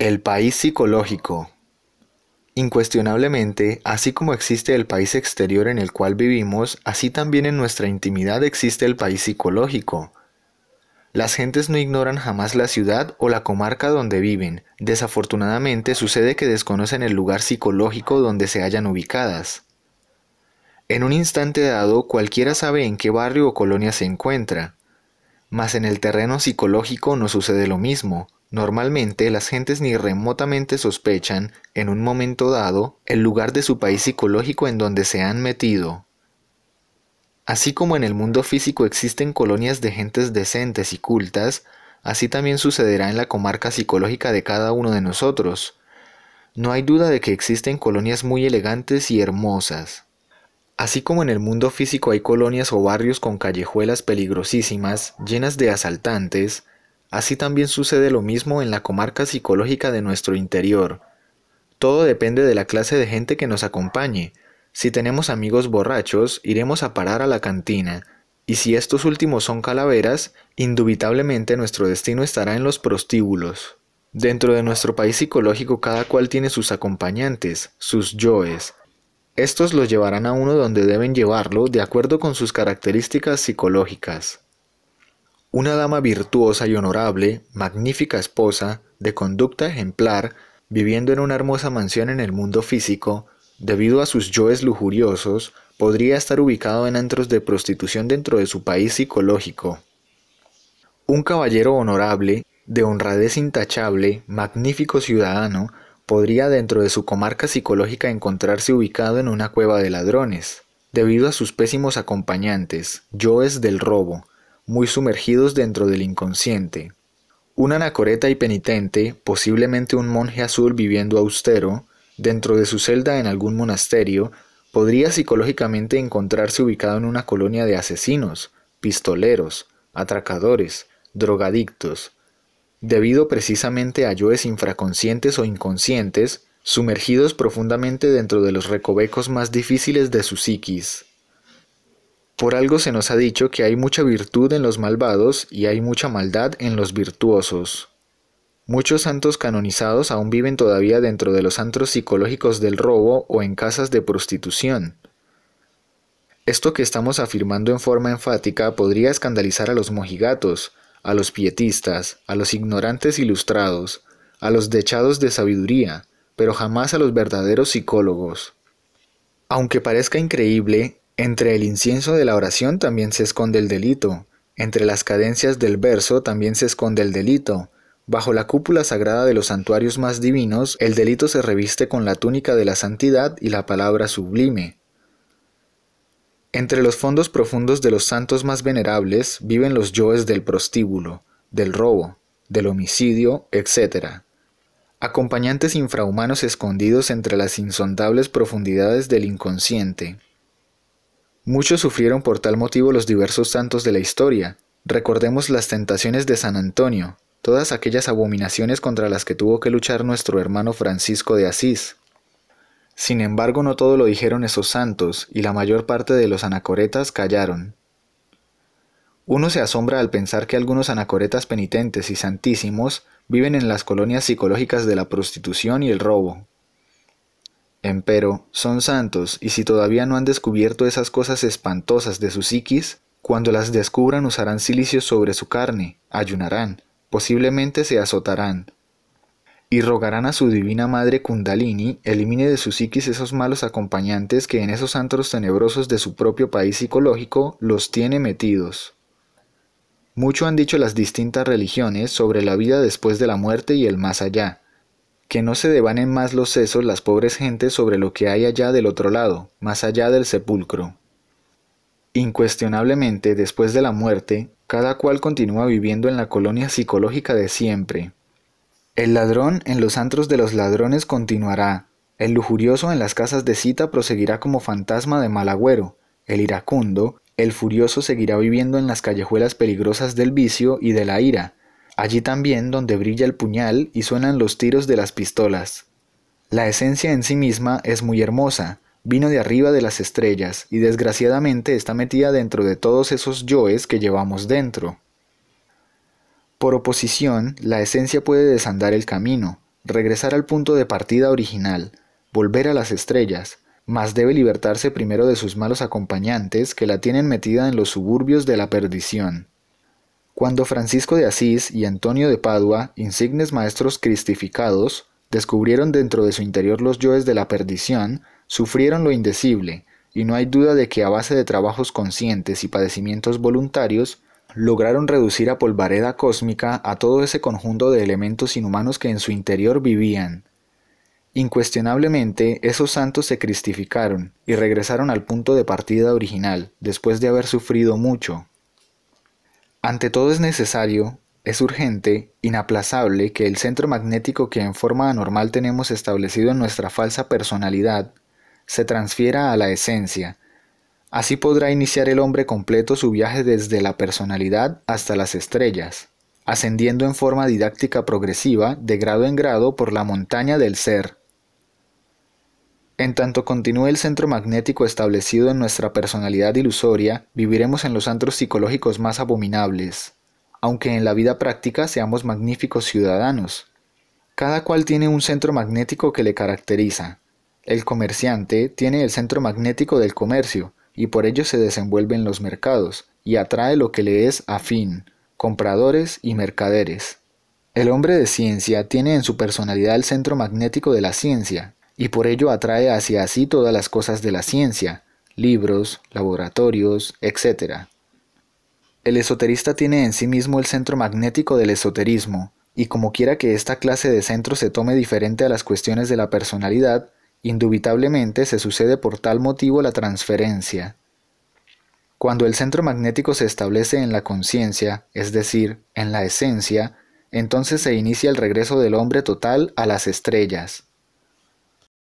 El país psicológico. Incuestionablemente, así como existe el país exterior en el cual vivimos, así también en nuestra intimidad existe el país psicológico. Las gentes no ignoran jamás la ciudad o la comarca donde viven. Desafortunadamente sucede que desconocen el lugar psicológico donde se hallan ubicadas. En un instante dado, cualquiera sabe en qué barrio o colonia se encuentra. Mas en el terreno psicológico no sucede lo mismo. Normalmente las gentes ni remotamente sospechan, en un momento dado, el lugar de su país psicológico en donde se han metido. Así como en el mundo físico existen colonias de gentes decentes y cultas, así también sucederá en la comarca psicológica de cada uno de nosotros. No hay duda de que existen colonias muy elegantes y hermosas. Así como en el mundo físico hay colonias o barrios con callejuelas peligrosísimas, llenas de asaltantes, Así también sucede lo mismo en la comarca psicológica de nuestro interior. Todo depende de la clase de gente que nos acompañe. Si tenemos amigos borrachos, iremos a parar a la cantina, y si estos últimos son calaveras, indubitablemente nuestro destino estará en los prostíbulos. Dentro de nuestro país psicológico cada cual tiene sus acompañantes, sus yoes. Estos los llevarán a uno donde deben llevarlo de acuerdo con sus características psicológicas. Una dama virtuosa y honorable, magnífica esposa, de conducta ejemplar, viviendo en una hermosa mansión en el mundo físico, debido a sus yoes lujuriosos, podría estar ubicado en antros de prostitución dentro de su país psicológico. Un caballero honorable, de honradez intachable, magnífico ciudadano, podría dentro de su comarca psicológica encontrarse ubicado en una cueva de ladrones, debido a sus pésimos acompañantes, yoes del robo, muy sumergidos dentro del inconsciente. Un anacoreta y penitente, posiblemente un monje azul viviendo austero, dentro de su celda en algún monasterio, podría psicológicamente encontrarse ubicado en una colonia de asesinos, pistoleros, atracadores, drogadictos, debido precisamente a yoes infraconscientes o inconscientes, sumergidos profundamente dentro de los recovecos más difíciles de su psiquis. Por algo se nos ha dicho que hay mucha virtud en los malvados y hay mucha maldad en los virtuosos. Muchos santos canonizados aún viven todavía dentro de los antros psicológicos del robo o en casas de prostitución. Esto que estamos afirmando en forma enfática podría escandalizar a los mojigatos, a los pietistas, a los ignorantes ilustrados, a los dechados de sabiduría, pero jamás a los verdaderos psicólogos. Aunque parezca increíble, entre el incienso de la oración también se esconde el delito, entre las cadencias del verso también se esconde el delito. Bajo la cúpula sagrada de los santuarios más divinos, el delito se reviste con la túnica de la santidad y la palabra sublime. Entre los fondos profundos de los santos más venerables viven los yoes del prostíbulo, del robo, del homicidio, etc. Acompañantes infrahumanos escondidos entre las insondables profundidades del inconsciente. Muchos sufrieron por tal motivo los diversos santos de la historia. Recordemos las tentaciones de San Antonio, todas aquellas abominaciones contra las que tuvo que luchar nuestro hermano Francisco de Asís. Sin embargo, no todo lo dijeron esos santos, y la mayor parte de los anacoretas callaron. Uno se asombra al pensar que algunos anacoretas penitentes y santísimos viven en las colonias psicológicas de la prostitución y el robo, Empero, son santos, y si todavía no han descubierto esas cosas espantosas de su psiquis, cuando las descubran usarán silicio sobre su carne, ayunarán, posiblemente se azotarán, y rogarán a su divina madre Kundalini elimine de su psiquis esos malos acompañantes que en esos antros tenebrosos de su propio país psicológico los tiene metidos. Mucho han dicho las distintas religiones sobre la vida después de la muerte y el más allá, que no se devanen más los sesos las pobres gentes sobre lo que hay allá del otro lado, más allá del sepulcro. Incuestionablemente, después de la muerte, cada cual continúa viviendo en la colonia psicológica de siempre. El ladrón en los antros de los ladrones continuará, el lujurioso en las casas de cita proseguirá como fantasma de mal agüero, el iracundo, el furioso seguirá viviendo en las callejuelas peligrosas del vicio y de la ira, allí también donde brilla el puñal y suenan los tiros de las pistolas. La esencia en sí misma es muy hermosa, vino de arriba de las estrellas y desgraciadamente está metida dentro de todos esos yoes que llevamos dentro. Por oposición, la esencia puede desandar el camino, regresar al punto de partida original, volver a las estrellas, mas debe libertarse primero de sus malos acompañantes que la tienen metida en los suburbios de la perdición. Cuando Francisco de Asís y Antonio de Padua, insignes maestros cristificados, descubrieron dentro de su interior los yoes de la perdición, sufrieron lo indecible, y no hay duda de que a base de trabajos conscientes y padecimientos voluntarios, lograron reducir a polvareda cósmica a todo ese conjunto de elementos inhumanos que en su interior vivían, Incuestionablemente, esos santos se cristificaron y regresaron al punto de partida original, después de haber sufrido mucho. Ante todo es necesario, es urgente, inaplazable que el centro magnético que en forma anormal tenemos establecido en nuestra falsa personalidad se transfiera a la esencia. Así podrá iniciar el hombre completo su viaje desde la personalidad hasta las estrellas, ascendiendo en forma didáctica progresiva de grado en grado por la montaña del ser, en tanto continúe el centro magnético establecido en nuestra personalidad ilusoria, viviremos en los antros psicológicos más abominables, aunque en la vida práctica seamos magníficos ciudadanos. Cada cual tiene un centro magnético que le caracteriza. El comerciante tiene el centro magnético del comercio, y por ello se desenvuelve en los mercados, y atrae lo que le es afín, compradores y mercaderes. El hombre de ciencia tiene en su personalidad el centro magnético de la ciencia, y por ello atrae hacia sí todas las cosas de la ciencia, libros, laboratorios, etc. El esoterista tiene en sí mismo el centro magnético del esoterismo, y como quiera que esta clase de centro se tome diferente a las cuestiones de la personalidad, indubitablemente se sucede por tal motivo la transferencia. Cuando el centro magnético se establece en la conciencia, es decir, en la esencia, entonces se inicia el regreso del hombre total a las estrellas.